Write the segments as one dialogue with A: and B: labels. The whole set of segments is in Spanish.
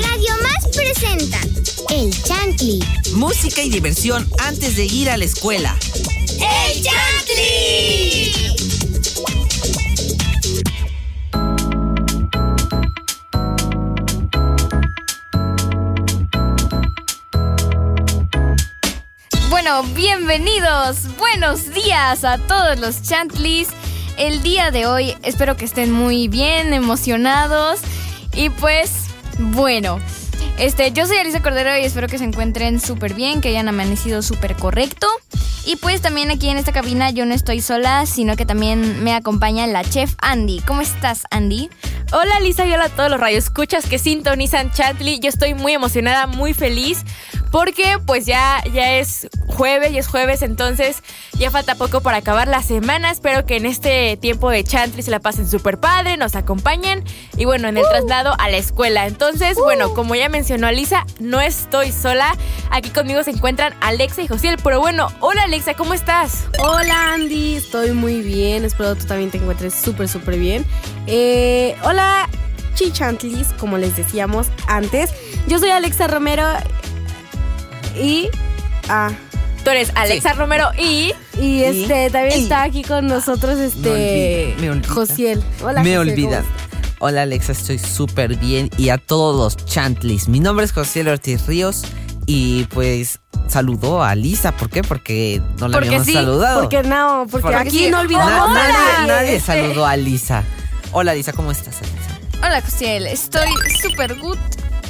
A: Radio Más presenta El Chantli.
B: Música y diversión antes de ir a la escuela.
A: ¡El Chantli!
C: Bueno, bienvenidos, buenos días a todos los Chantlis. El día de hoy espero que estén muy bien, emocionados y pues bueno. Este, yo soy Alisa Cordero y espero que se encuentren súper bien, que hayan amanecido súper correcto. Y pues también aquí en esta cabina yo no estoy sola, sino que también me acompaña la chef Andy. ¿Cómo estás, Andy?
D: Hola Lisa y hola a todos los radioescuchas que sintonizan Chatly. Yo estoy muy emocionada, muy feliz porque pues ya, ya es jueves y es jueves, entonces ya falta poco para acabar la semana. Espero que en este tiempo de Chantly se la pasen súper padre, nos acompañen y bueno, en el traslado a la escuela. Entonces, bueno, como ya mencionó Alisa, no estoy sola. Aquí conmigo se encuentran Alexa y Josiel. Pero bueno, hola Alexa, ¿cómo estás?
E: Hola Andy, estoy muy bien. Espero tú también te encuentres súper, súper bien. Eh, hola Chichantlis, como les decíamos antes. Yo soy Alexa Romero y... Ah,
D: Tú eres Alexa Romero y...
E: y este también
B: y-
E: está aquí con nosotros este
B: Me olvida, me olvida.
E: Josiel. Hola
B: Me
E: Josiel.
B: Hola Alexa, estoy súper bien y a todos los Chantlis. Mi nombre es José Ortiz Ríos y pues saludo a Lisa. ¿Por qué? Porque no la
C: Porque
B: habíamos
C: sí,
B: saludado.
E: Porque no, porque,
B: Porque
E: aquí
C: sí.
E: no olvidamos
B: Na-
E: a
B: nadie,
E: nadie.
B: nadie
C: Este-
B: saludó a Lisa. Hola Lisa, ¿cómo estás? Alisa?
C: Hola, Josiel. Estoy súper good.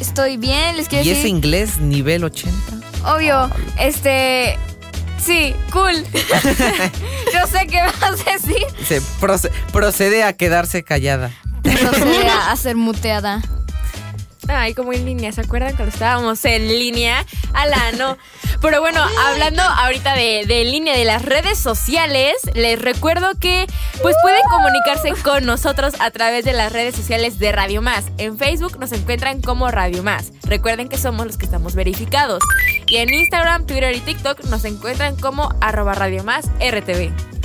C: Estoy bien. Les quiero
B: ¿Y
C: decir...
B: ese inglés nivel 80?
C: Obvio, este. Sí, cool. Yo sé qué vas a decir.
B: Se proce- procede a quedarse callada.
C: Procede a ser muteada.
D: Ay, como en línea, ¿se acuerdan cuando estábamos en línea? Ala, no. Pero bueno, hablando ahorita de, de línea de las redes sociales, les recuerdo que pues pueden comunicarse con nosotros a través de las redes sociales de Radio Más. En Facebook nos encuentran como Radio Más. Recuerden que somos los que estamos verificados. Y en Instagram, Twitter y TikTok nos encuentran como arroba Radio Más RTV.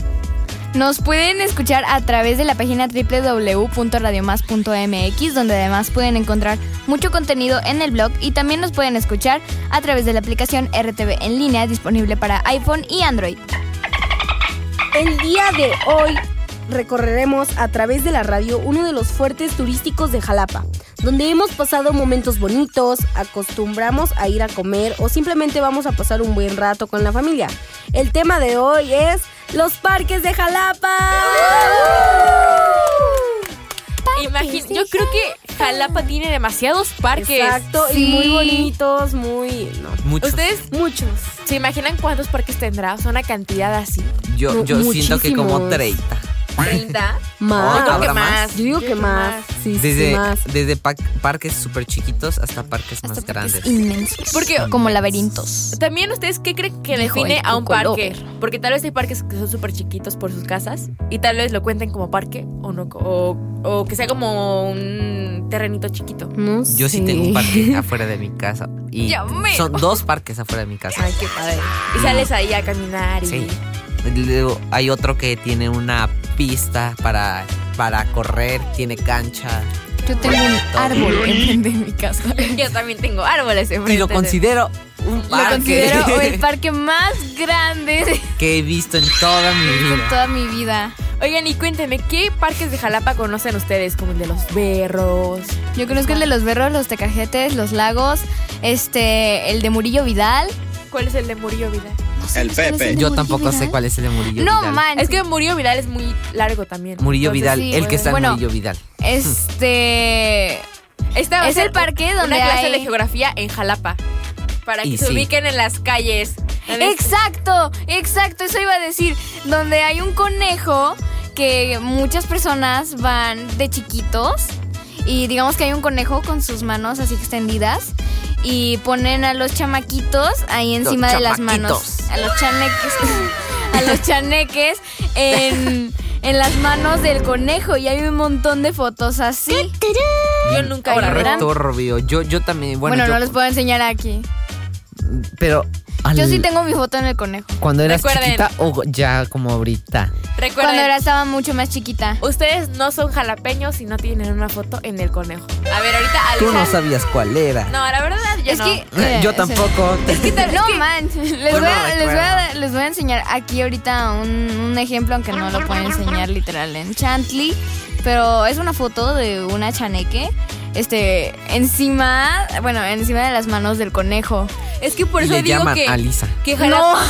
C: Nos pueden escuchar a través de la página www.radiomas.mx, donde además pueden encontrar mucho contenido en el blog y también nos pueden escuchar a través de la aplicación RTV en línea disponible para iPhone y Android.
E: El día de hoy recorreremos a través de la radio uno de los fuertes turísticos de Jalapa, donde hemos pasado momentos bonitos, acostumbramos a ir a comer o simplemente vamos a pasar un buen rato con la familia. El tema de hoy es los parques de Jalapa.
D: Imagin yo creo que Jalapa tiene demasiados parques.
E: Exacto,
C: Sí.
E: y muy bonitos, muy... No,
B: Muchos.
D: ¿Ustedes
E: muchos.
D: se imaginan cuántos parques tendrá? O sea, una cantidad así.
B: Yo, yo siento que como
E: muchísimos.
B: 30.
D: 30.
E: Más.
D: Yo creo que
B: ¿Habrá más?
D: más.
E: Yo digo que más. Sí, sí,
B: Desde,
E: más.
B: desde pa- parques súper chiquitos hasta parques
C: Hasta
B: más
C: parques
B: grandes.
C: inmensos.
D: Porque-
C: como laberintos.
D: También ustedes, ¿qué creen que define
C: el
D: a un parque? Porque tal vez hay parques que son súper chiquitos por sus casas y tal vez lo cuenten como parque o no, o, o que sea como un terrenito chiquito.
E: No
B: Yo sí tengo un parque afuera de mi casa. Y
C: Ya
B: son dos parques afuera de mi casa.
D: Ay, qué padre. Y sales ahí a caminar y...
B: Sí. Luego hay otro que tiene una pista para, para correr, tiene cancha.
C: Yo tengo un árbol enfrente de mi casa.
D: Yo también tengo árboles enfrente.
B: Y lo
D: de-
B: considero un
C: Lo
B: parque
C: considero el parque más grande
B: que he visto en toda mi vida.
C: toda mi vida.
D: Oigan, y cuéntenme, ¿qué parques de Jalapa conocen ustedes? Como el de los berros.
C: Yo conozco el de los berros, los tecajetes, los lagos, este, el de Murillo Vidal.
D: ¿Cuál es el de Murillo Vidal?
C: No sé
F: El Pepe.
B: Yo
C: Murillo
B: tampoco sé
C: Vidal.
B: cuál es el de Murillo
C: No
B: Vidal.
C: man.
D: Es que Murillo Vidal es muy largo también.
B: Murillo
D: Entonces,
B: Vidal,
C: sí,
B: el que está en. Murillo Vidal.
C: Este.
D: Esta
C: Es el parque donde
D: una clase
C: hay-
D: de geografía en Jalapa. Para que
B: Y
D: se
B: sí.
D: ubiquen en las calles.
C: Exacto, exacto, eso iba a decir. Donde hay un conejo que muchas personas van de chiquitos. Y digamos que hay un conejo con sus manos así extendidas. Y ponen a los chamaquitos ahí encima de las manos. A los chaneques. a los chaneques en, en las manos del conejo. Y hay un montón de fotos así.
D: Yo nunca he
B: Rubio. Yo, yo también, bueno,
C: Bueno,
B: yo-
C: no les puedo enseñar aquí.
B: pero Al-
C: Yo sí tengo mi foto en el conejo.
B: Cuando eras
D: Recuerden.
B: chiquita o ya como ahorita.
D: Recuerden,
C: Cuando era, estaba mucho más chiquita.
D: ustedes no son jalapeños si no tienen una foto en el conejo. A ver, ahorita
B: Tú no sabías cuál era.
D: No, la verdad yo
C: es
D: no.
C: que. eh,
B: Yo
C: sí.
B: tampoco.
C: No, man. Les, voy a, les, voy a, les voy a enseñar aquí ahorita un, un ejemplo, aunque no lo pueden enseñar literal en Chantley. Pero es una foto de una chaneque. Este, encima, bueno, encima de las manos del conejo.
D: Es que por eso
B: le
D: digo
B: llaman
D: que,
B: a Lisa.
D: que Jalapa,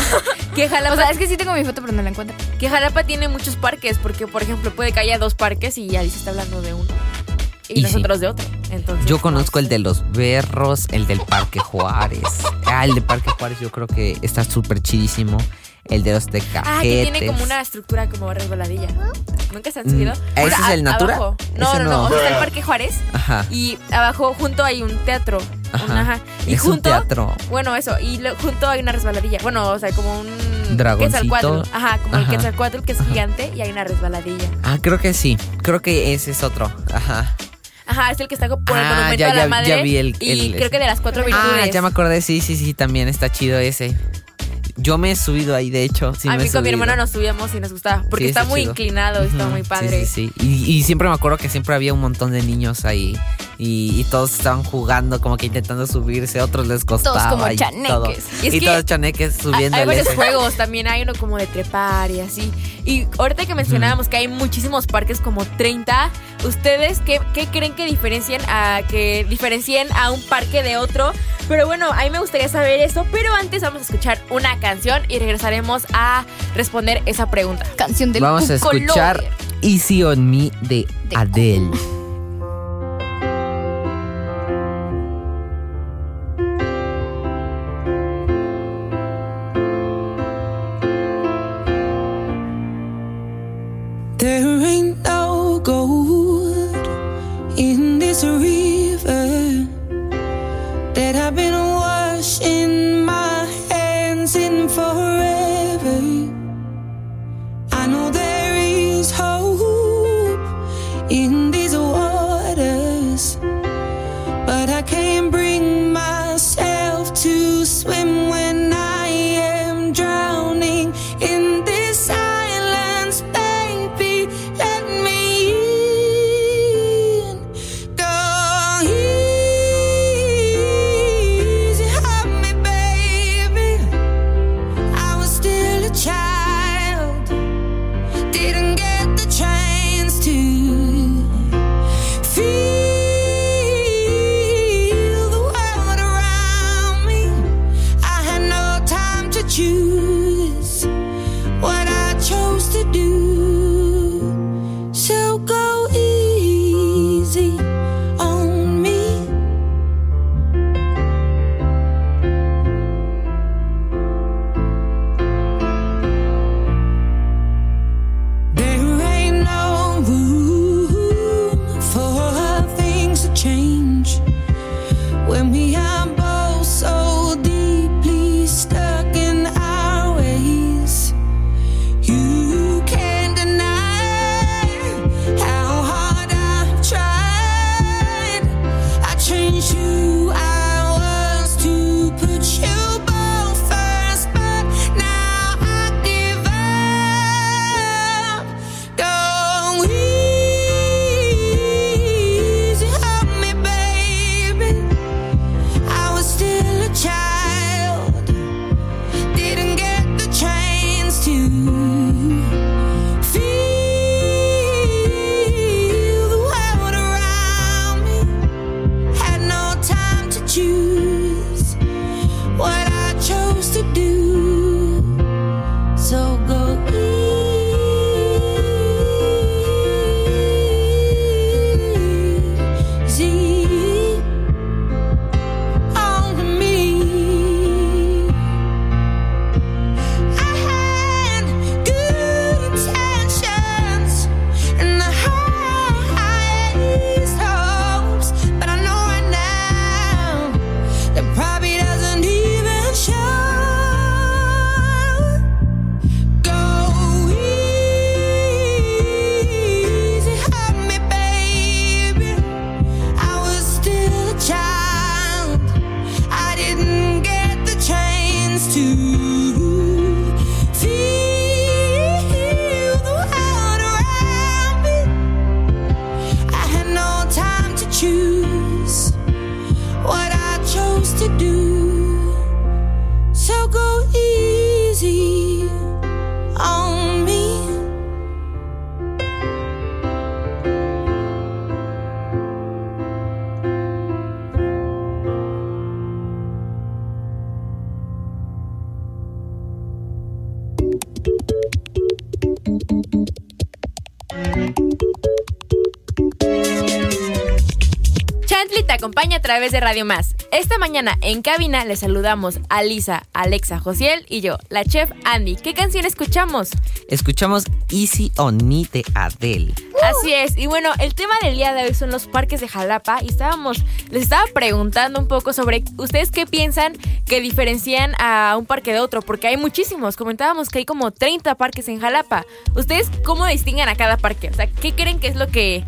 D: que, Jalapa,
C: O sea, es que sí tengo mi foto, pero no la encuentro.
D: que Jalapa tiene muchos parques, porque por ejemplo puede que haya dos parques y Alicia está hablando de uno. Y,
B: Y
D: nosotros de otro. Entonces,
B: Yo conozco
D: no
B: el de los berros, el del Parque Juárez. Ah, el de Parque Juárez yo creo que está súper chidísimo. El de los tecajetes.
D: Ah, que tiene como una estructura como resbaladilla. ¿Nunca se han subido?
B: Mm, ¿ese es el Natura?
D: abajo. No, no, no,
B: no.
D: o sea, está el Parque Juárez
B: Ajá.
D: y abajo junto hay un teatro.
B: Ajá.
D: Un- ajá. Y
B: es un
D: junto,
B: teatro.
D: Bueno, eso. Y lo- junto hay una resbaladilla. Bueno, o sea, como un.
B: Dragoncito.
D: Ajá, como el
B: Ajá.
D: Quetzalcoatl que es gigante y hay una resbaladilla.
B: Ah, creo que sí. Creo que ese es otro. Ajá.
D: Ajá, es el que está por el
B: Ah,
D: monumento
B: ya,
D: a la
B: ya-
D: madre.
B: ya vi el-
D: y
B: el-
D: creo que de las cuatro virtudes.
B: Ah, ya me acordé. Sí, sí, sí. También está chido ese. Yo me he subido ahí, de hecho. Sí
D: a mí con mi hermano nos subíamos y nos gustaba. Porque
B: Sí,
D: está,
B: está
D: muy inclinado y está muy padre.
B: Sí, sí, sí. Y, y siempre me acuerdo que siempre había un montón de niños ahí. Y, y todos estaban jugando, como que intentando subirse. Otros les costaba.
C: como
B: y
C: chaneques.
B: todo.
D: Y es
B: Y,
D: que
B: todos chaneques subiendo
D: Hay varios juegos, también hay uno como de trepar y así. Y ahorita que mencionábamos que hay muchísimos parques, como 30, ¿ustedes qué, qué creen que diferencien a que diferencien a un parque de otro? Pero bueno, a mí me gustaría saber eso, pero antes vamos a escuchar una canción y regresaremos a responder esa pregunta.
C: Canción del
B: Vamos a escuchar. Easy on Me de
C: De
B: Adele.
D: Acompaña a través de Radio Más. Esta mañana en cabina le saludamos a Lisa, Alexa, Josiel y yo, la chef Andy. ¿Qué canción escuchamos?
B: Escuchamos Easy on Me de Adele.
D: Así es, y bueno, el tema del día de hoy son los parques de Jalapa y estábamos, les estaba preguntando un poco sobre ustedes qué piensan que diferencian a un parque de otro, porque hay muchísimos, comentábamos que hay como 30 parques en Jalapa. ¿Ustedes cómo distinguen a cada parque? O sea, ¿qué creen que es lo que,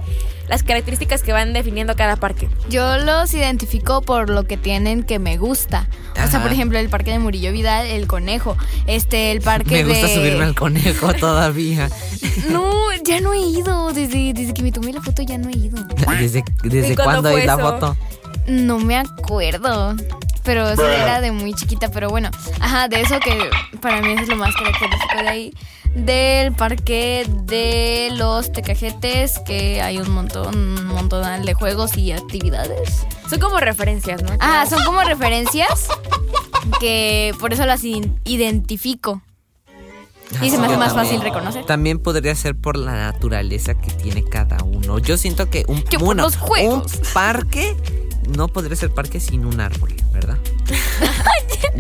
D: las características que van definiendo cada parque?
C: Yo los identifico por lo que tienen que me gusta. O sea, por ejemplo, el parque de Murillo Vidal, el conejo. Este, el parque
B: Me
C: de.
B: gusta subirme al conejo todavía.
C: No, ya no he ido. Desde, desde que me tomé la foto ya no he ido.
B: ¿Desde, desde
D: ¿Y cuándo
B: es la foto?
C: No me acuerdo. Pero eso era de muy chiquita. Pero bueno, ajá, de eso que para mí eso es lo más característico de ahí. Del parque de los tecajetes, que hay un montón, un montón de juegos y actividades.
D: Son como referencias, ¿no?
C: Ah, son como referencias que por eso las identifico. Y se me hace más fácil reconocer.
B: También podría ser por la naturaleza que tiene cada uno. Yo siento que un,
C: Que por
B: bueno,
C: los juegos.
B: un parque no podría ser parque sin un árbol, ¿verdad?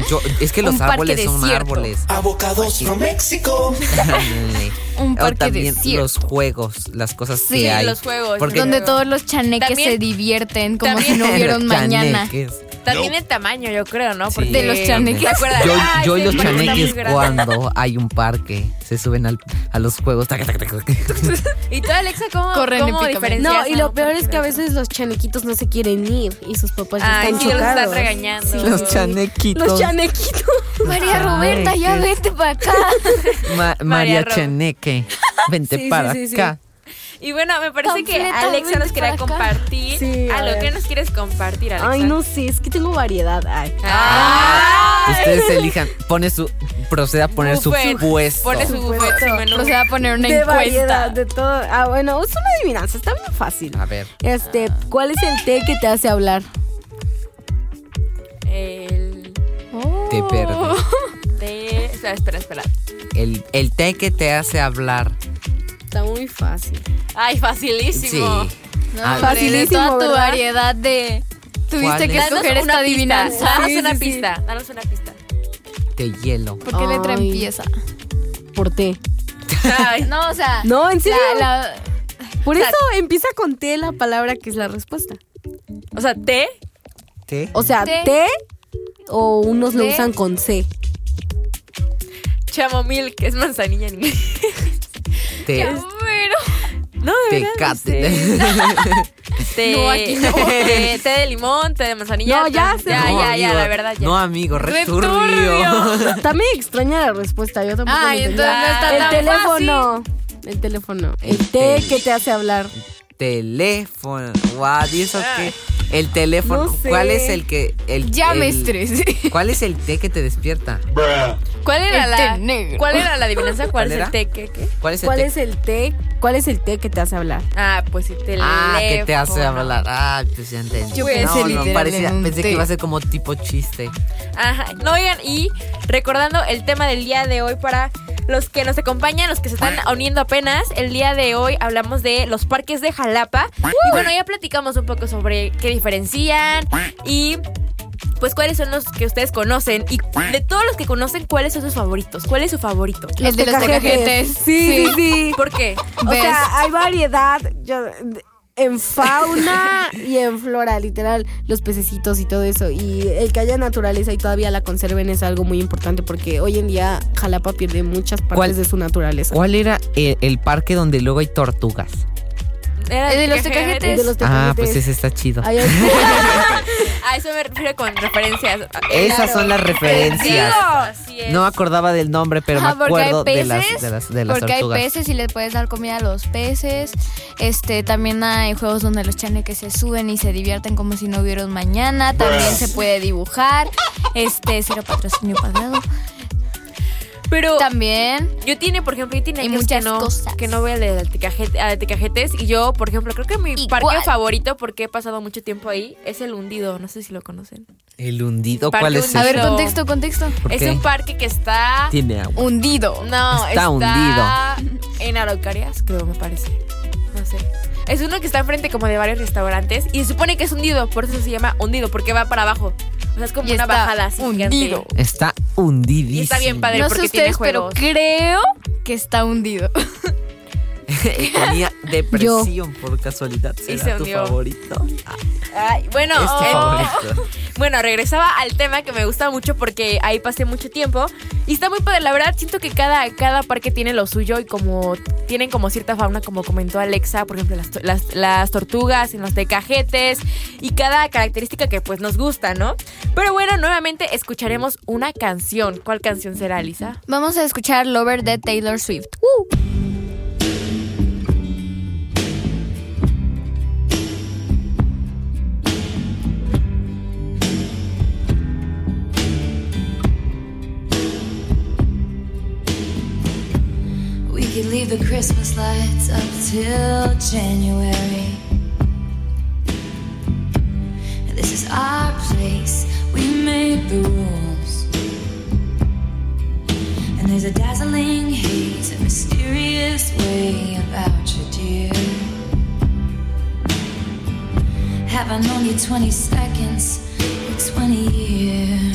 B: Yo, es que los
C: Un
B: árboles son
C: desierto.
B: árboles.
G: Avocados from Mexico.
C: Un
B: O
C: parque
B: también
C: desierto.
B: los juegos, las cosas
C: Sí,
B: que hay.
D: los juegos.
B: Porque-
C: Donde todos los chaneques
D: También-
C: se divierten como
D: también-
C: si no un mañana.
D: También el tamaño, yo creo, ¿no?
B: Sí.
C: De los chaneques.
D: ¿Te acuerdas?
B: Yo,
D: Ay,
B: yo y los chaneques cuando hay un parque se suben al- a los juegos. taca, taca, taca, taca.
D: ¿Y tú, Alexa, cómo,
C: Corren
D: cómo?
E: No, y lo peor es que
D: de
E: a veces los chanequitos no se quieren ir y sus papás
D: Ay,
E: están
D: sí, los están regañando.
E: Sí.
B: Los chanequitos.
E: Los chanequitos.
C: María Roberta, ya vete para acá.
B: Ma-
D: María
B: María Chaneque, vente
E: Sí, sí,
B: para
E: sí, sí.
B: acá.
D: Y bueno, me parece que Alexa nos quería compartir
E: Sí, a
D: algo.
E: ver.
D: ¿Qué nos quieres compartir, Alexa?
E: Ay, no sé, es que tengo variedad. Ay.
B: Ustedes elijan, pone su, proceda a poner
D: Buffet.
B: su puesto.
D: Pone su buffet, su menú.
C: O sea, a poner una
E: de variedad,
C: encuesta.
E: de todo. Ah, bueno, es una adivinanza, está bien fácil.
B: A ver,
E: Este, ¿cuál es el té que te hace hablar?
D: El
B: te perdí.
D: té... Espera, espera, espera.
B: El, el té que te hace hablar.
E: Está muy fácil.
D: Ay,
B: Sí.
D: facilísimo.
C: No,
B: Ah,
E: Facilísimo,
C: toda tu
E: ¿verdad?
C: variedad de...
B: ¿Cuál
C: Tuviste que
B: es?
C: escoger
D: Danos
C: esta
D: una
C: adivinanza.
D: pista. Danos
E: Sí,
D: una
E: sí, sí.
D: pista. Danos una pista.
B: De hielo.
C: ¿Por qué letra empieza?
E: Por té.
D: Ay,
C: No, o sea...
E: No, en serio.
C: la- la-
E: Por
D: O sea,
E: eso empieza con té la palabra que es la respuesta.
D: o sea, té.
B: ¿Té?
E: O sea,
C: Té.
E: té o unos lo usan con C.
D: Chamomil, que es manzanilla en inglés.
B: Té.
C: Pero...
D: No, de verdad.
B: Tecate.
D: no sé. Té,
C: No, aquí no.
D: té, té de limón, té de manzanilla.
E: No, ya sé.
D: Ya,
B: No,
D: ya, ya,
B: amigo.
D: la verdad, ya.
B: No, amigo,
C: Re
B: returbio.
C: turbio.
E: Medio extraña la respuesta, yo tampoco
C: Ay,
E: lo entendí.
C: entonces no está
E: El
C: tan
E: teléfono. El teléfono. El té que te hace hablar.
B: Teléfono. Guau, ¿y eso qué? El teléfono.
E: No sé.
B: ¿Cuál es el que. El,
C: Ya me estresé.
B: ¿Cuál es el té que te despierta?
D: ¿Cuál era
C: El
D: la
C: té negro.
D: ¿Cuál era la adivinanza? ¿Cuál,
B: ¿Cuál
D: es
B: era?
D: el té? ¿Qué, qué?
B: ¿Cuál es el
E: ¿Cuál
B: té?
E: es el té? ¿Cuál es el té que te hace hablar?
D: Ah, pues el teléfono.
B: Ah, que te hace hablar. Ah, pues ya entendí.
C: Yo
B: no,
C: pensé
B: no,
C: literal
B: parecía,
C: en un
B: pensé
C: té.
B: que iba a ser como tipo chiste.
D: Ajá. No, oigan, y recordando el tema del día de hoy para los que nos acompañan, los que se están uniendo apenas, el día de hoy hablamos de los parques de Jalapa. Y bueno, ya platicamos un poco sobre qué diferencian y pues cuáles son los que ustedes conocen y de todos los que conocen, cuáles son sus favoritos. ¿Cuál es su favorito?
C: El de los tecajetes.
E: Sí, sí, sí.
D: ¿Por qué?
E: O sea, hay variedad. Yo, en fauna y en flora, literal, los pececitos y todo eso. Y el que haya naturaleza y todavía la conserven es algo muy importante porque hoy en día Jalapa pierde muchas partes
B: ¿Cuál-
E: de su naturaleza.
B: ¿Cuál era el, el parque donde luego hay tortugas?
D: Era
C: El de los tecajetes.
E: de los
B: Ah, pues ese está chido.
E: Otro-
D: A eso me refiero con referencias.
B: Esas son las referencias.
D: Así es.
B: No me acordaba del nombre, pero me
C: hay
B: acuerdo de las,
C: peces,
B: de las, de las
C: porque
B: tortugas.
C: hay peces y le puedes dar comida a los peces. Este, también hay juegos donde los chaneques se suben y se divierten como si no hubiera un mañana. También se puede dibujar. Este, cero patrocinio pagado.
D: Pero
C: También.
D: yo tiene, por ejemplo, yo tiene
C: Y muchas
D: que no,
C: cosas.
D: que no voy a de Tecajetes y yo, por ejemplo, creo que mi
C: Igual.
D: parque favorito porque he pasado mucho tiempo ahí es el Hundido, no sé si lo conocen.
B: El hundido,
D: Parque
B: ¿cuál es
D: hundido.
C: A ver, contexto, contexto.
B: ¿Por
D: es
B: qué?
D: un parque que está
B: Tiene agua.
C: Hundido.
D: No,
B: Está
D: en Araucarias, creo, me parece. No sé. Es uno que está enfrente como de varios restaurantes y se supone que es hundido, por eso se llama hundido, porque va para abajo. O sea, es como
C: Y
D: una
C: está
D: bajada así gigante.
C: hundido.
B: Está hundidísimo.
D: Y está bien padre.
C: No sé
D: porque tiene
C: ustedes, pero
D: juegos.
C: creo que está hundido.
B: Tenía depresión por casualidad. ¿Será
D: se
B: tu favorito?
D: Ay, bueno,
B: es tu
D: eh,
B: favorito.
D: bueno, regresaba al tema que me gusta mucho porque ahí pasé mucho tiempo y está muy padre. La verdad, siento que cada, cada parque tiene lo suyo y como tienen como cierta fauna, como comentó Alexa, por ejemplo, las, las, las tortugas en los tecajetes y cada característica que pues nos gusta, ¿no? Pero bueno, nuevamente escucharemos una canción. ¿Cuál canción será, Lisa?
C: Vamos a escuchar Lover de Taylor Swift.
F: We could leave the Christmas lights up till January. This is our place, we make the rules. And there's a dazzling haze, a mysterious way about you, dear. Have I known you 20 seconds or 20 years?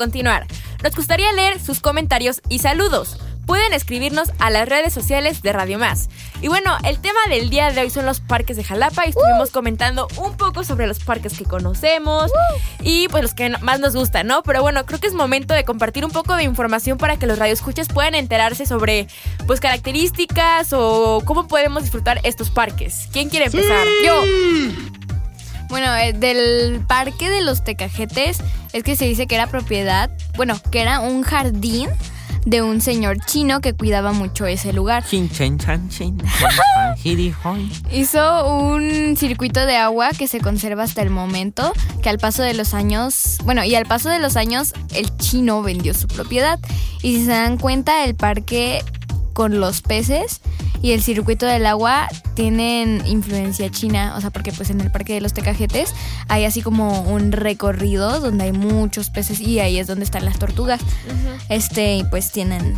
D: Continuar. Nos gustaría leer sus comentarios y saludos. Pueden escribirnos a las redes sociales de Radio Más. Y bueno, el tema del día de hoy son los parques de Jalapa y estuvimos comentando un poco sobre los parques que conocemos y pues los que más nos gustan, ¿no? Pero bueno, creo que es momento de compartir un poco de información para que los radioescuchas puedan enterarse sobre pues características o cómo podemos disfrutar estos parques. ¿Quién quiere empezar?
C: Yo. Bueno, eh, del parque de los Tecajetes es que se dice que era propiedad, bueno, que era un jardín de un señor chino que cuidaba mucho ese lugar. Hizo un circuito de agua que se conserva hasta el momento, que al paso de los años, bueno, y al paso de los años el chino vendió su propiedad. Y si se dan cuenta, el parque con los peces y el circuito del agua tienen influencia china, o sea, porque pues en el parque de los tecajetes hay así como un recorrido donde hay muchos peces y ahí es donde están las tortugas. Este, y pues tienen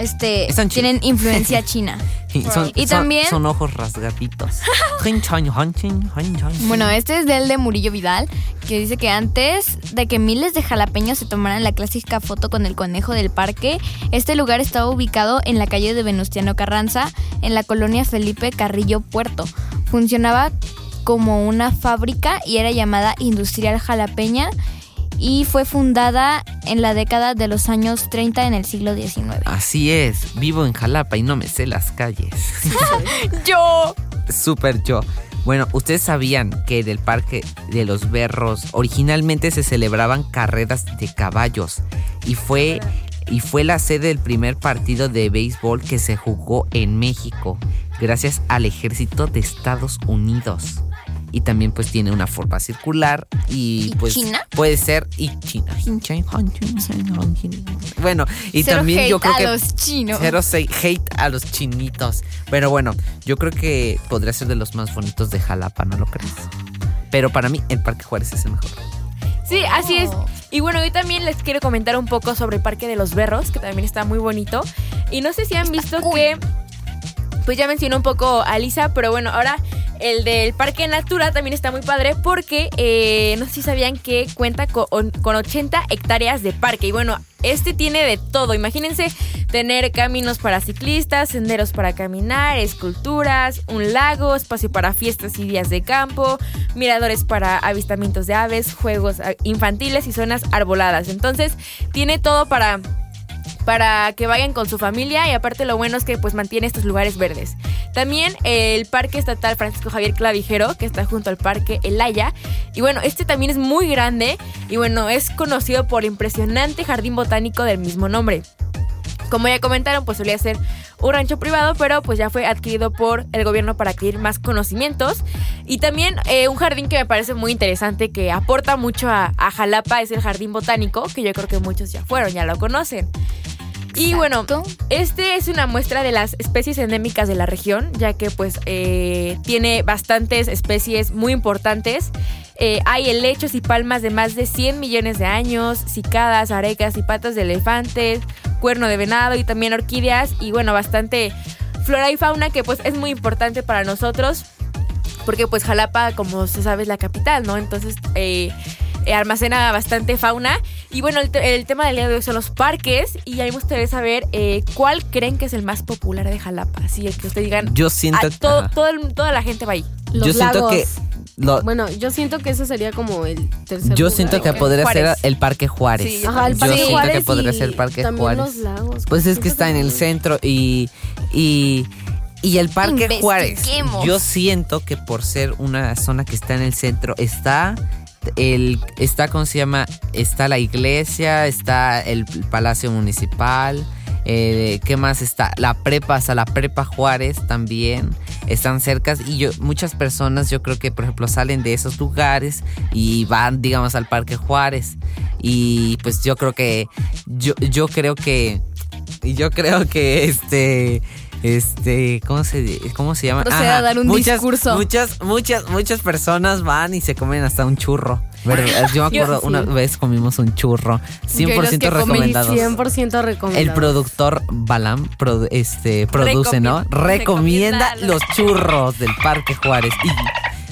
C: este tienen influencia china.
B: Y, son,
C: Y
B: son-
C: también-
B: son ojos rasgaditos.
C: Bueno, este es del de Murillo Vidal, que dice que antes de que miles de jalapeños se tomaran la clásica foto con el conejo del parque, este lugar estaba ubicado en la calle de Venustiano Carranza, en la colonia Felipe Carrillo Puerto. Funcionaba como una fábrica y era llamada Industrial Jalapeña y fue fundada en la década de los años 30 en el siglo XIX.
B: Así es, vivo en Jalapa y no me sé las calles.
D: Yo.
B: Súper yo. Bueno, ustedes sabían que en el Parque de los Berros originalmente se celebraban carreras de caballos y fue, y fue la sede del primer partido de béisbol que se jugó en México gracias al ejército de Estados Unidos. Y también pues tiene una forma circular y
C: ¿Y
B: pues
C: China?
B: puede ser y China. Bueno, y
C: Cero
B: también yo
C: hate
B: creo
C: a
B: que
C: los chinos.
B: Cero hate a los chinitos. Pero bueno, yo creo que podría ser de los más bonitos de Jalapa, ¿no lo crees? Pero para mí, el Parque Juárez es el mejor.
D: Sí, así es.
C: Oh.
D: Y bueno, yo también les quiero comentar un poco sobre el Parque de los Berros, que también está muy bonito. Y no sé si han visto que, pues ya mencionó un poco a Lisa, pero bueno, ahora el del Parque Natura también está muy padre porque eh, no sé si sabían que cuenta con, con 80 hectáreas de parque. Y bueno, este tiene de todo. Imagínense tener caminos para ciclistas, senderos para caminar, esculturas, un lago, espacio para fiestas y días de campo, miradores para avistamientos de aves, juegos infantiles y zonas arboladas. Entonces, tiene todo para para que vayan con su familia y aparte lo bueno es que pues mantiene estos lugares verdes. También eh, el Parque Estatal Francisco Javier Clavijero, que está junto al Parque Elaya. Y bueno, este también es muy grande y bueno, es conocido por el impresionante jardín botánico del mismo nombre. Como ya comentaron, pues solía ser un rancho privado, pero pues ya fue adquirido por el gobierno para adquirir más conocimientos. Y también eh, un jardín que me parece muy interesante, que aporta mucho a, a Jalapa, es el Jardín Botánico, que yo creo que muchos ya fueron, ya lo conocen. Y bueno, este es una muestra de las especies endémicas de la región, ya que pues eh, tiene bastantes especies muy importantes. Eh, hay helechos y palmas de más de 100 millones de años, cicadas, arecas y patas de elefante, cuerno de venado y también orquídeas y bueno, bastante flora y fauna que pues es muy importante para nosotros porque pues Jalapa, como se sabe, es la capital, ¿no? Entonces eh, almacena bastante fauna. Y bueno, el, te- el tema del día de hoy son los parques y a mí me gustaría saber eh, cuál creen que es el más popular de Jalapa. Así el que ustedes digan,
B: Yo siento
D: "Ah, todo,
B: ajá.
D: todo el- toda la gente va ahí.
E: Los
B: Yo siento
E: lagos.
B: que lo-
E: Bueno, yo siento que ese sería como el tercer
B: yo
E: lugar.
B: siento que podría
D: Juárez.
B: ser el Parque Juárez.
D: Sí, yo
E: Ajá, el
B: yo
E: Parque
B: siento
E: Juárez
B: que podría ser el Parque
E: también
B: Juárez.
E: los lagos.
B: Pues es que
E: Siento
B: está en el centro y, y, y el Parque Juárez. Yo siento que por ser una zona que está en el centro, está el está ¿cómo se llama? Está la iglesia, está el Palacio Municipal. eh, ¿Qué más está? La prepa, hasta la prepa Juárez también están cercas y yo, muchas personas yo creo que por ejemplo salen de esos lugares y van digamos al Parque Juárez y pues yo creo que yo, yo creo que yo creo que este este, ¿cómo se, cómo se llama?
C: Proceda a dar un
B: muchas,
C: discurso.
B: Muchas, muchas, muchas personas van y se comen hasta un churro. Pero, yo me
D: Yo-
B: acuerdo, una vez comimos un churro.
C: Yo los
B: 100%
C: que comí
B: recomendados.
E: 100% recomendado.
B: El productor Balam produ- este, produce, ¿no?
D: Recomienda-
B: Recomienda
D: recomienda
B: los churros del Parque Juárez. Y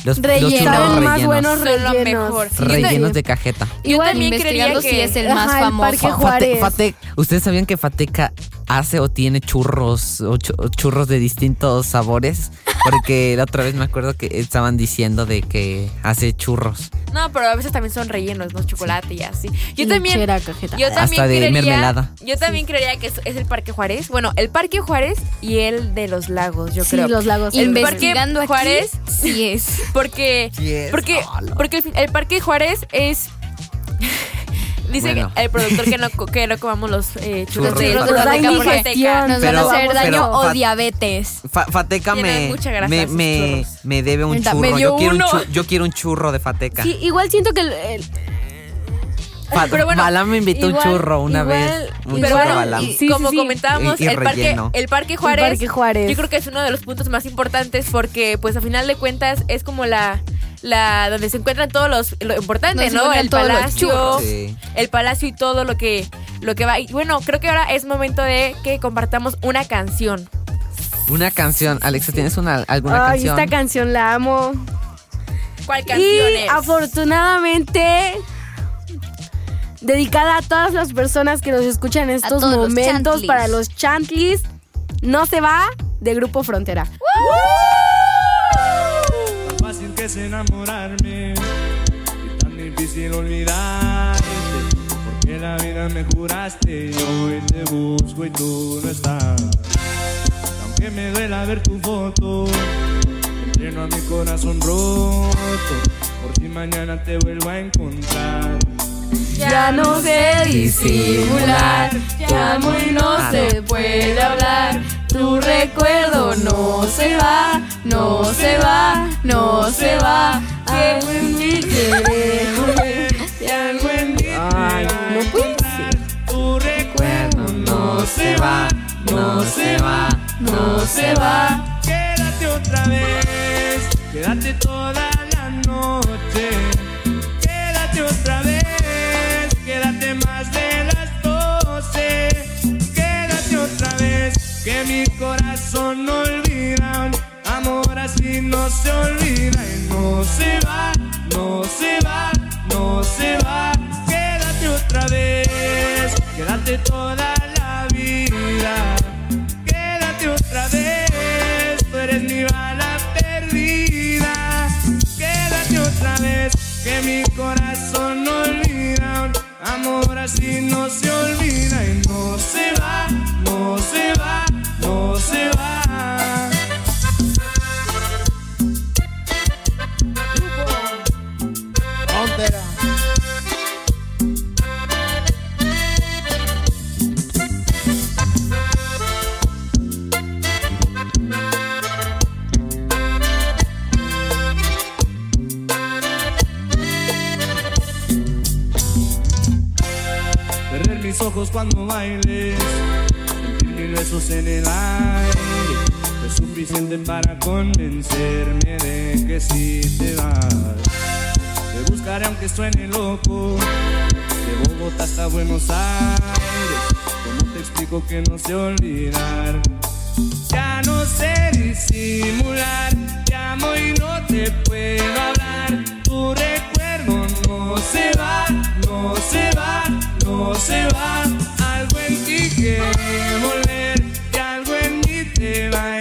B: los, los
C: Rellenos.
B: churros
E: Saben más
B: rellenos.
E: buenos
D: Son lo
E: rellenos.
D: mejor. Sí,
B: rellenos de cajeta.
D: Yo
E: Igual
D: también
C: investigando
D: que
C: si es el más
E: Ajá, el
C: famoso.
E: Parque Juárez.
B: Fate- Fate- ¿Ustedes sabían que Fateca hace o tiene churros o chu- o churros de distintos sabores? Porque la otra vez me acuerdo que estaban diciendo de que hace churros.
D: No, pero a veces también son rellenos, ¿no? Chocolate y así. Yo
E: Y
D: también.
E: chera, cajeta.
D: Yo también
B: Hasta de
D: creería,
B: mermelada.
D: Yo también creería que es, es el Parque Juárez. Bueno, el Parque Juárez y el de los lagos, yo
E: Sí,
D: creo.
E: los lagos.
D: El
C: Investigando
D: Parque Juárez,
C: aquí, sí es.
D: porque
B: Sí es.
D: porque
B: Hola.
D: porque el, el Parque Juárez es Dice
B: Bueno.
D: que el productor que no, co- que no comamos los eh, churros
B: Churros
D: de
B: de
D: los
B: Fateca.
D: Fateca
E: Nos
D: por
E: da
D: Fateca.
E: indigestión.
C: Nos
B: Pero-
C: van a hacer daño o diabetes.
B: Fa- Fateca me, me, me, me debe un churro.
C: me dio
B: Yo quiero un,
C: uno.
B: chu- yo quiero un churro de Fateca.
E: Sí, igual siento que el, el-
D: pero bueno,
B: Balam me invitó
E: igual-
B: un churro una
E: igual-
B: vez. Un
D: Pero
B: churro
D: bueno, y
E: Sí,
D: como
E: sí,
D: comentábamos,
B: Y- y
D: el, parque, el Parque Juárez,
E: Parque Juárez.
D: yo creo que es uno de los puntos más importantes porque, pues, a final de cuentas, es como la, la donde se encuentran todos los, lo importante, ¿no? El palacio.
B: Sí.
D: el palacio y todo lo que, lo que va. Y bueno, creo que ahora es momento de que compartamos una canción.
B: Una canción. Alexa, ¿tienes una, alguna
E: Ay,
B: canción?
E: esta canción la amo.
D: ¿Cuál canción
E: Y
D: es?
E: afortunadamente dedicada a todas las personas que nos escuchan en estos momentos para los chantlis. No se va de Grupo Frontera.
H: Que es enamorarme y tan difícil olvidarte. Porque la vida me juraste y hoy te busco y tú no estás. Aunque me duela ver tu foto, entreno a mi corazón roto. Por si mañana te vuelvo a encontrar.
E: Ya no sé disimular,
D: te amo y no se puede hablar. Tu recuerdo no se va, no se va, no se va.
E: Algo en mí quiere volver.
H: Y algo en mí
E: Ay, no puede
H: encontrar. Tu recuerdo no se va, no se va, no se va. Quédate otra vez, quédate toda la noche. Que mi corazón no olvida. Amor así no se olvida y no se va, no se va, no se va. Quédate otra vez, quédate toda la vida. ¿Cómo te explico que no sé olvidar? Ya no sé disimular, te amo y no te puedo hablar. Tu recuerdo no se va, no se va, no se va. Algo en ti quiere volver y algo en mí te va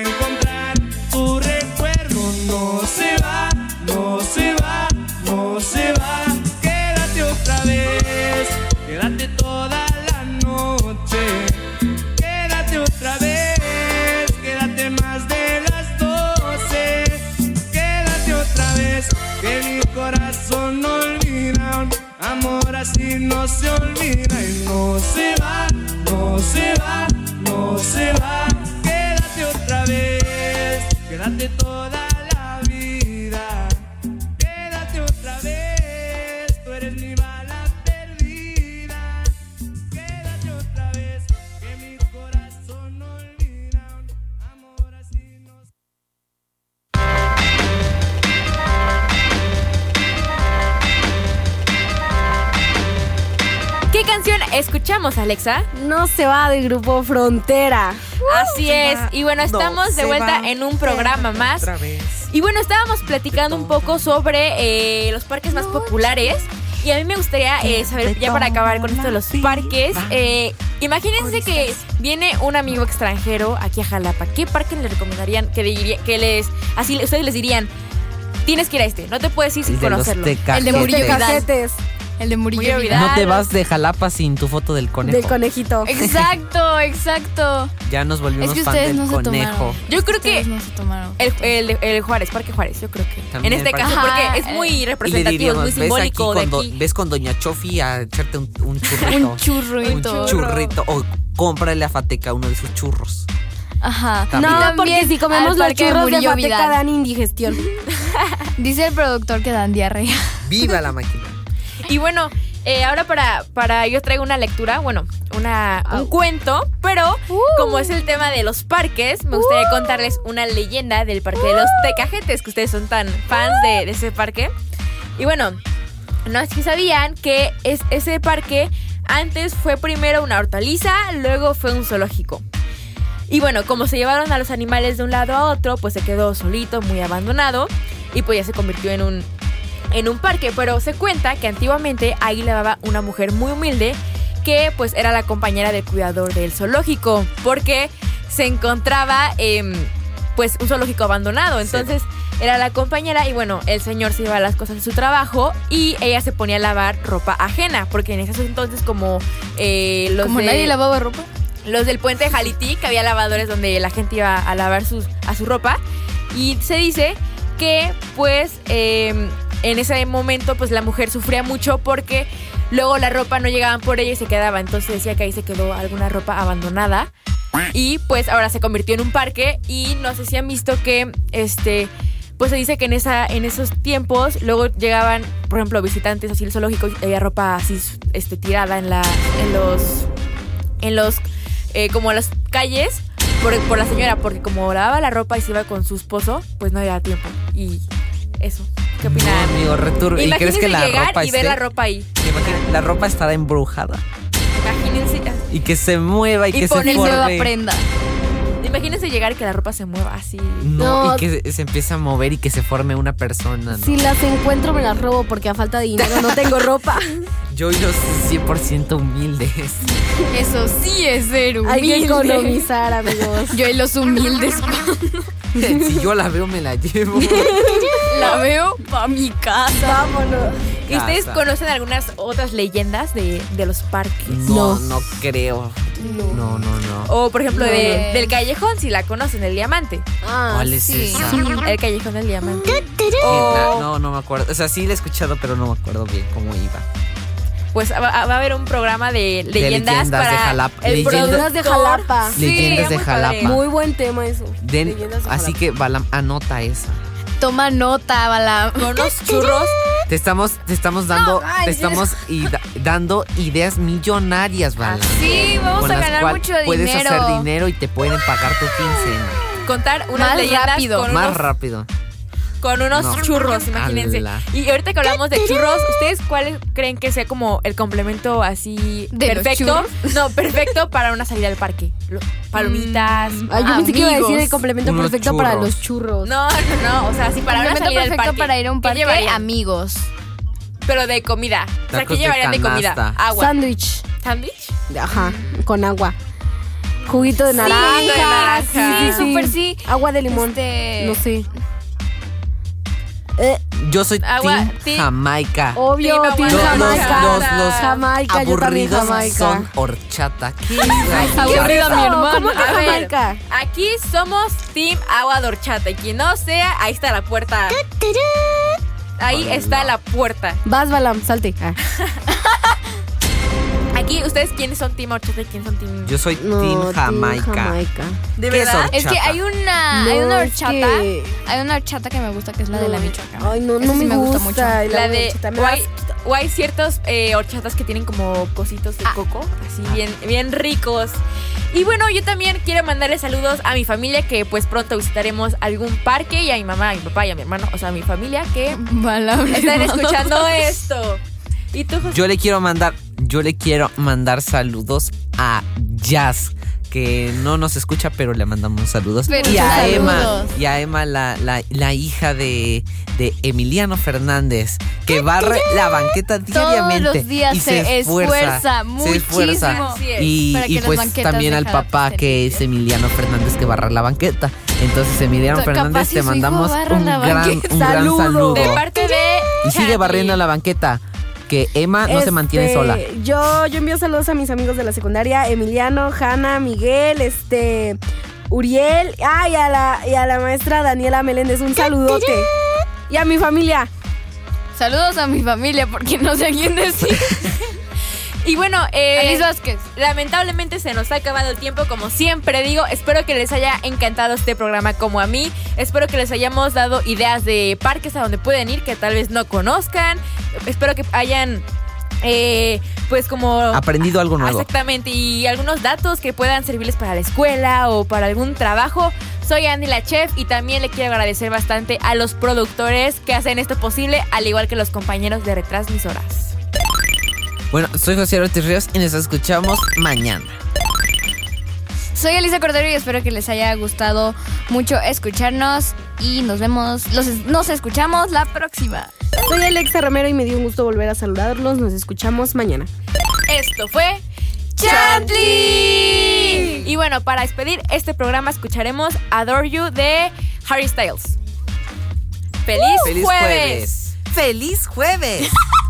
D: Alexa.
E: No se va del grupo Frontera.
D: Así es. Y bueno, estamos de vuelta en un programa más. Y bueno, estábamos platicando un poco sobre eh, los parques más populares. Y a mí me gustaría eh, saber, ya para acabar con esto de los parques, eh, imagínense que viene un amigo extranjero aquí a Jalapa. ¿Qué parque le recomendarían que, diría- que les, así ustedes les dirían, tienes que ir a este, no te puedes ir sin
B: El de los
D: conocerlo?
C: El de Murillo Vidal. El de Murillo
D: Murillo
C: Vidal.
B: No te vas de Jalapa sin tu foto del conejo.
E: del conejito.
C: Exacto, exacto.
B: Ya nos volvimos
C: Es que
B: fan
C: ustedes
B: del
C: no se
B: conejo.
C: tomaron.
D: Yo creo que
C: Ustedes no se tomaron.
D: el, el, el Juárez, Parque Juárez, yo creo que.
B: También
D: en este caso, porque es
C: Ajá,
D: muy
B: Y le
D: representativo, es
B: diríamos,
D: muy
B: ves aquí
D: simbólico de
B: con
D: aquí.
B: ves con Doña Chofi a echarte un, un churrito.
C: Un churrito.
B: Un churrito. O cómprale a Fateca uno de sus churros.
C: Ajá.
B: También.
E: No, porque si comemos los
C: de
E: churros de
C: Murillo
E: Fateca
C: Vidal.
E: dan indigestión.
C: Dice el productor que dan diarrea.
B: ¡Viva la máquina!
D: Y bueno, eh, ahora para, para yo traigo una lectura, bueno, una, un cuento, pero como es el tema de los parques, me gustaría contarles una leyenda del parque de los Tecajetes, que ustedes son tan fans de, de ese parque. Y bueno, no es que sabían que es, ese parque antes fue primero una hortaliza, luego fue un zoológico. Y bueno, como se llevaron a los animales de un lado a otro, pues se quedó solito, muy abandonado, y pues ya se convirtió en un, en un parque. Pero se cuenta que antiguamente ahí lavaba una mujer muy humilde que pues era la compañera del cuidador del zoológico, porque se encontraba em, pues un zoológico abandonado. Entonces era la compañera y bueno, el señor se llevaba las cosas de su trabajo y ella se ponía a lavar ropa ajena, porque en esos entonces como eh, los
C: Como
D: de-
C: nadie lavaba ropa.
D: los del puente de Jalití, que había lavadores donde la gente iba a lavar sus, a su ropa. Y se dice que, pues, eh, en ese momento, pues la mujer sufría mucho porque luego la ropa no llegaban por ella y se quedaba. Entonces decía que ahí se quedó alguna ropa abandonada. Y pues ahora se convirtió en un parque. Y no sé si han visto que, este. Pues se dice que en, esa, en esos tiempos luego llegaban, por ejemplo, visitantes así al zoológico y había ropa así este, tirada en, la, en los en los eh, como las calles por, por la señora, porque como lavaba la ropa y se iba con su esposo, pues no había tiempo. Y eso. ¿Qué opinan?
B: Amigo, retur- ¿Y crees
D: Imagínense
B: que la
D: llegar
B: ropa
D: y ver la ropa ahí.
B: La ropa estará embrujada.
D: Imagínense,
B: Y que se mueva y,
D: Y
B: que se
D: poner
C: Nueva
B: forme.
C: prenda.
D: imagínense llegar y que la ropa se mueva así.
B: No,
E: No.
B: y que se- se empiece a mover y que se forme una persona. ¿no?
E: Si las encuentro me las robo porque a falta de dinero no tengo ropa.
B: Yo y los 100% humildes.
C: Eso sí es ser humilde.
E: Hay que economizar, amigos.
C: Yo y los humildes
B: si yo la veo, me la llevo.
C: la veo pa' mi casa.
E: Vámonos.
D: ¿Y ustedes conocen algunas otras leyendas de, de los parques?
B: No, no creo. No, no, no.
D: O por ejemplo de-
C: No.
D: del callejón, si la conocen, el diamante.
E: Ah,
B: ¿Cuál es
C: sí.
B: esa?
D: El callejón del diamante.
B: ¿Qué?
D: O-
B: No, no me acuerdo. O sea, sí la he escuchado, pero no me acuerdo bien cómo iba.
D: Pues va, va a haber un programa de leyendas,
B: leyendas de
D: para
B: Jalapa.
D: el
B: Leyendas-
E: Leyendas de. Jalapa.
D: Sí,
B: Leyendas de
D: muy
B: Jalapa.
E: Muy buen tema eso. Leyendas de
B: así
E: Jalapa.
B: que Balam, anota esa.
C: Toma nota, Balam.
D: Con unos churros.
B: Te estamos, te estamos dando,
C: manches.
B: te estamos i- da- dando ideas millonarias, Balam.
C: Sí, vamos
B: con
C: a
B: las
C: ganar mucho
B: puedes
C: dinero.
B: hacer dinero y te pueden pagar tu quincena.
D: Contar unas
C: Más
D: leyendas
C: rápido.
D: con
B: Más
D: unos,
B: rápido.
D: Con unos
B: No.
D: churros, imagínense.
B: Ala.
D: Y ahorita que hablamos de churros, ¿ustedes cuáles creen que sea como el complemento así
C: ¿De los
D: perfecto? No, perfecto para una salida al parque. Lo- Palomitas.
E: Ay, yo pensé que iba a decir el complemento
B: Unos
E: perfecto para los churros.
D: No, no, no. O sea, sí, para una
C: Complemento
D: salida al
C: perfecto
D: parque.
C: para ir a un
D: ¿Qué
C: parque, amigos.
D: Pero de comida. O sea,
B: Tacos
D: ¿qué
B: de
D: llevarían de, comida? Agua.
E: Sándwich.
D: ¿Sándwich?
E: Ajá, con agua. Juguito de naranja.
D: juguito de naranja.
C: Sí, súper sí.
E: Agua de limón.
C: Este-
E: No sé. Eh,
B: Yo soy
D: Agua,
B: Team
D: team-
B: Jamaica.
E: obvio,
D: Team
E: Team
B: Los, los,
E: Jamaica.
B: los, los
E: Jamaica, yo
B: aburridos
E: Jamaica.
B: son horchata. ¿Qué
C: Aburrida mi hermana.
E: ¿Cómo que
D: A ver.
E: Jamaica?
D: Aquí somos Team Agua de Horchata. Y quien no sea, ahí está la puerta. Ahí está la puerta.
E: Vas, Balam, salte. Ah.
D: Aquí, ¿ustedes quiénes son Team Horchata y quién son Team...?
B: Yo soy
E: No,
B: Team
E: Team
B: Jamaica.
E: Jamaica.
D: ¿De
B: ¿Qué es
D: verdad?
C: Es que hay una,
E: No,
C: hay una
E: es
C: horchata.
E: que-
C: Hay una horchata que me gusta, que es la de la Michoacán.
E: Ay, no,
C: Esa
E: no
C: sí
E: me,
C: gusta
E: gusta.
C: mucho.
E: el
D: La de...
E: horchata, me
D: O hay, o hay ciertos eh, horchatas que tienen como cositos de
C: Ah.
D: coco, así bien, bien ricos. Y bueno, yo también quiero mandarle saludos a mi familia que pues pronto visitaremos algún parque y a mi mamá, a mi papá y a mi hermano, o sea, a mi familia que están escuchando esto. ¿Y tú, José?
B: Yo le quiero mandar yo le quiero mandar saludos a Jazz. Que no nos escucha, pero le mandamos saludos.
C: Pero
B: y a
C: saludos.
B: Emma, y a Emma, la, la- la hija de, de Emiliano Fernández, que barre la banqueta diariamente.
C: los días
B: y
C: se esfuerza
B: se esfuerza.
C: muchísimo
D: Así es.
B: Y, pues también al papá que es Emiliano Fernández que barra la banqueta. Entonces Emiliano Fernández te mandamos un gran, un gran
E: Saludo.
B: saludo.
D: De parte de.
B: Y sigue barriendo la banqueta. Que Emma no se mantiene
E: Este,
B: sola.
E: Yo, yo envío saludos a mis amigos de la secundaria, Emiliano, Hanna, Miguel, este, Uriel, ah, y a la, y a la maestra Daniela Meléndez, un saludote. Y a mi familia.
C: Saludos a mi familia porque no sé a quién decir.
D: Y bueno, eh,
C: Alice Vázquez.
D: Lamentablemente se nos ha acabado el tiempo, como siempre digo. Espero que les haya encantado este programa como a mí. Espero que les hayamos dado ideas de parques a donde pueden ir que tal vez no conozcan. Espero que hayan, eh, pues como...
B: Aprendido algo nuevo.
D: Exactamente, y algunos datos que puedan servirles para la escuela o para algún trabajo. Soy Andy la chef y también le quiero agradecer bastante a los productores que hacen esto posible, al igual que los compañeros de retransmisoras.
B: Bueno, soy José Ortiz Ríos y nos escuchamos mañana.
C: Soy Elisa Cordero y espero que les haya gustado mucho escucharnos y nos vemos, los, nos escuchamos la próxima.
E: Soy Alexa Romero y me dio un gusto volver a saludarlos. Nos escuchamos mañana.
D: Esto fue Chantley. Y bueno, para despedir este programa escucharemos Adore You de Harry Styles. ¡Feliz,
B: ¡Feliz
D: jueves!
B: jueves! ¡Feliz jueves!